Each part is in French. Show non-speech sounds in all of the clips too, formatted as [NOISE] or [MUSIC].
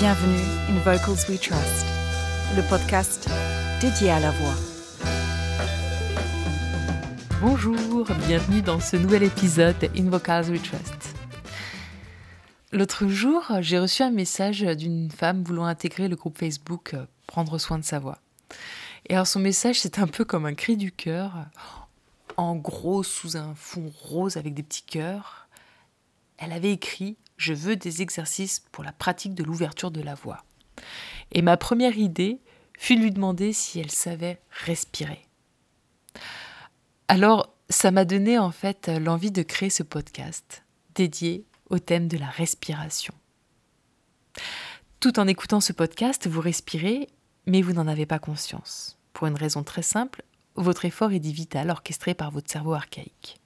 Bienvenue in Vocals We Trust, le podcast dédié à la voix. Bonjour, bienvenue dans ce nouvel épisode de In Vocals We Trust. L'autre jour, j'ai reçu un message d'une femme voulant intégrer le groupe Facebook euh, Prendre soin de sa voix. Et alors son message, c'est un peu comme un cri du cœur, en gros sous un fond rose avec des petits cœurs. Elle avait écrit Je veux des exercices pour la pratique de l'ouverture de la voix. Et ma première idée fut de lui demander si elle savait respirer. Alors, ça m'a donné en fait l'envie de créer ce podcast dédié au thème de la respiration. Tout en écoutant ce podcast, vous respirez, mais vous n'en avez pas conscience. Pour une raison très simple, votre effort est dit vital orchestré par votre cerveau archaïque.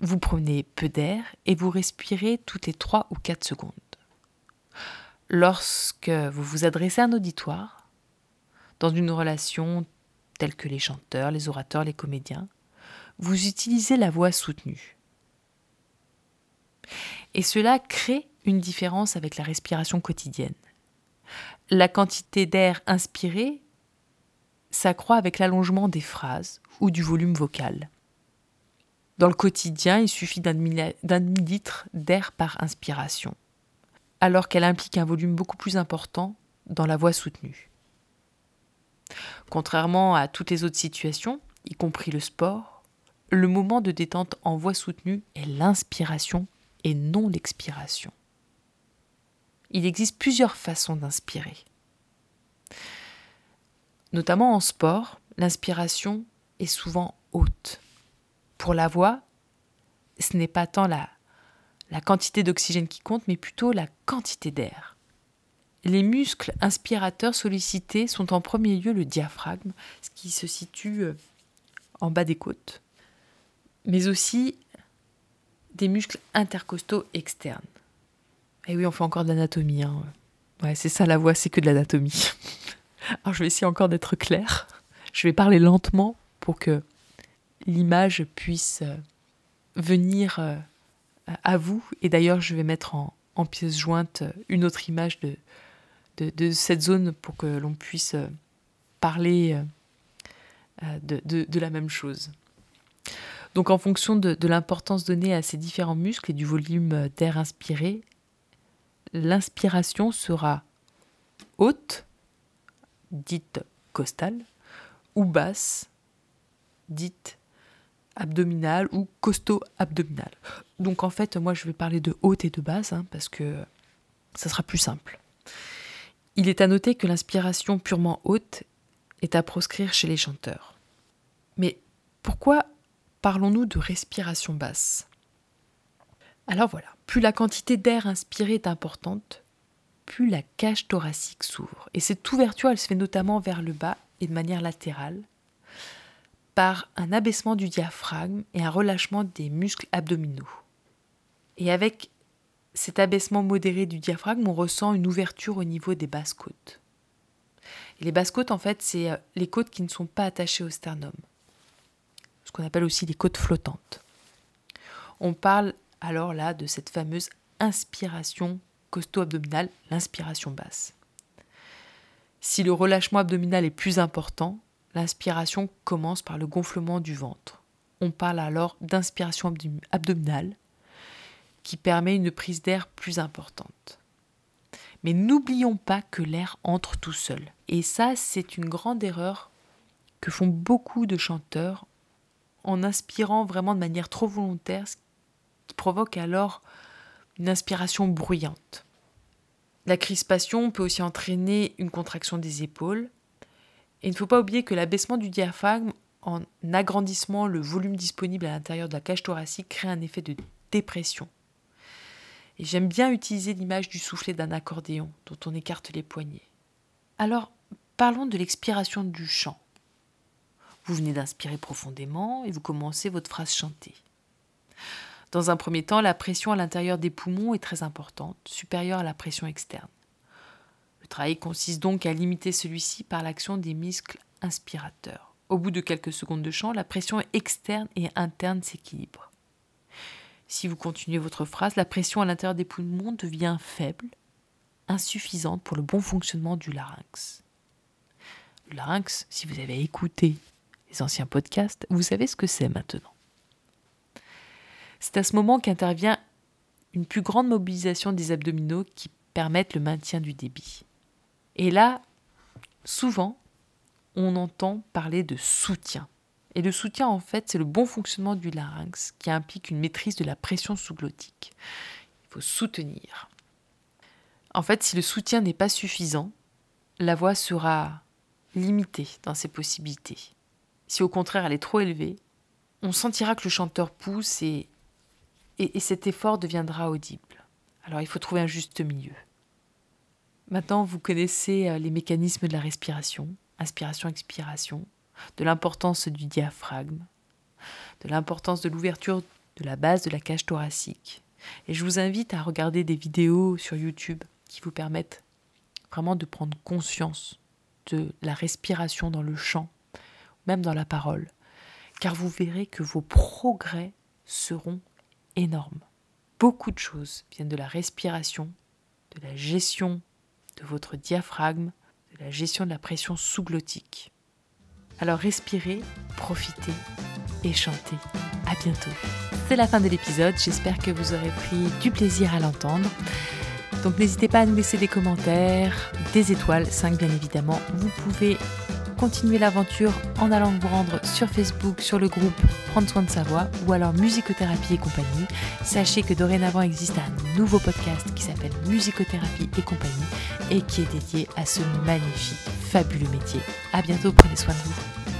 Vous prenez peu d'air et vous respirez toutes les 3 ou 4 secondes. Lorsque vous vous adressez à un auditoire, dans une relation telle que les chanteurs, les orateurs, les comédiens, vous utilisez la voix soutenue. Et cela crée une différence avec la respiration quotidienne. La quantité d'air inspiré s'accroît avec l'allongement des phrases ou du volume vocal. Dans le quotidien, il suffit d'un demi-litre d'air par inspiration, alors qu'elle implique un volume beaucoup plus important dans la voix soutenue. Contrairement à toutes les autres situations, y compris le sport, le moment de détente en voix soutenue est l'inspiration et non l'expiration. Il existe plusieurs façons d'inspirer. Notamment en sport, l'inspiration est souvent haute. Pour la voix, ce n'est pas tant la, la quantité d'oxygène qui compte, mais plutôt la quantité d'air. Les muscles inspirateurs sollicités sont en premier lieu le diaphragme, ce qui se situe euh, en bas des côtes, mais aussi des muscles intercostaux externes. Et oui, on fait encore de l'anatomie. Hein. Ouais, c'est ça la voix, c'est que de l'anatomie. [LAUGHS] Alors je vais essayer encore d'être clair. Je vais parler lentement pour que l'image puisse euh, venir euh, à vous. Et d'ailleurs, je vais mettre en, pièce jointe une autre image de, cette zone pour que l'on puisse euh, parler de, la même chose. Donc en fonction de, l'importance donnée à ces différents muscles et du volume d'air inspiré, l'inspiration sera haute, dite costale, ou basse, dite abdominale ou costo-abdominale. Donc en fait, moi je vais parler de haute et de basse hein, parce que ça sera plus simple. Il est à noter que l'inspiration purement haute est à proscrire chez les chanteurs. Mais pourquoi parlons-nous de respiration basse? Alors voilà, plus la quantité d'air inspiré est importante, plus la cage thoracique s'ouvre. Et cette ouverture, elle se fait notamment vers le bas et de manière latérale, par un abaissement du diaphragme et un relâchement des muscles abdominaux. Et avec cet abaissement modéré du diaphragme, on ressent une ouverture au niveau des basses côtes. Les basses côtes, en fait, c'est euh, les côtes qui ne sont pas attachées au sternum, ce qu'on appelle aussi les côtes flottantes. On parle alors là de cette fameuse inspiration costo-abdominale, l'inspiration basse. Si le relâchement abdominal est plus important, l'inspiration commence par le gonflement du ventre. On parle alors d'inspiration abdominale qui permet une prise d'air plus importante. Mais n'oublions pas que l'air entre tout seul. Et ça, c'est une grande erreur que font beaucoup de chanteurs en inspirant vraiment de manière trop volontaire, ce qui provoque alors une inspiration bruyante. La crispation peut aussi entraîner une contraction des épaules. Et il ne faut pas oublier que l'abaissement du diaphragme en agrandissement le volume disponible à l'intérieur de la cage thoracique crée un effet de dépression. Et j'aime bien utiliser l'image du soufflet d'un accordéon dont on écarte les poignets. Alors, parlons de l'expiration du chant. Vous venez d'inspirer profondément et vous commencez votre phrase chantée. Dans un premier temps, la pression à l'intérieur des poumons est très importante, supérieure à la pression externe. Le travail consiste donc à limiter celui-ci par l'action des muscles inspirateurs. Au bout de quelques secondes de chant, la pression externe et interne s'équilibre. Si vous continuez votre phrase, la pression à l'intérieur des poumons devient faible insuffisante pour le bon fonctionnement du larynx. Le larynx, si vous avez écouté les anciens podcasts, vous savez ce que c'est maintenant. C'est à ce moment qu'intervient une plus grande mobilisation des abdominaux qui permettent le maintien du débit. Et là, souvent, on entend parler de soutien. Et le soutien, en fait, c'est le bon fonctionnement du larynx qui implique une maîtrise de la pression sous-glottique. Il faut soutenir. En fait, si le soutien n'est pas suffisant, la voix sera limitée dans ses possibilités. Si au contraire elle est trop élevée, on sentira que le chanteur pousse et, et, et cet effort deviendra audible. Alors il faut trouver un juste milieu. Maintenant, vous connaissez euh, les mécanismes de la respiration, inspiration-expiration, de l'importance du diaphragme, de l'importance de l'ouverture de la base de la cage thoracique. Et je vous invite à regarder des vidéos sur YouTube qui vous permettent vraiment de prendre conscience de la respiration dans le chant, même dans la parole, car vous verrez que vos progrès seront énormes. Beaucoup de choses viennent de la respiration, de la gestion de votre diaphragme, de la gestion de la pression sous-glottique. Alors respirez, profitez et chantez. À bientôt. C'est la fin de l'épisode, j'espère que vous aurez pris du plaisir à l'entendre. Donc n'hésitez pas à nous laisser des commentaires, des étoiles, 5 bien évidemment. Vous pouvez continuer l'aventure en allant vous rendre sur Facebook, sur le groupe Prendre soin de sa voix ou alors Musicothérapie et compagnie. Sachez que dorénavant existe un nouveau podcast qui s'appelle Musicothérapie et compagnie et qui est dédié à ce magnifique, fabuleux métier. À bientôt, prenez soin de vous.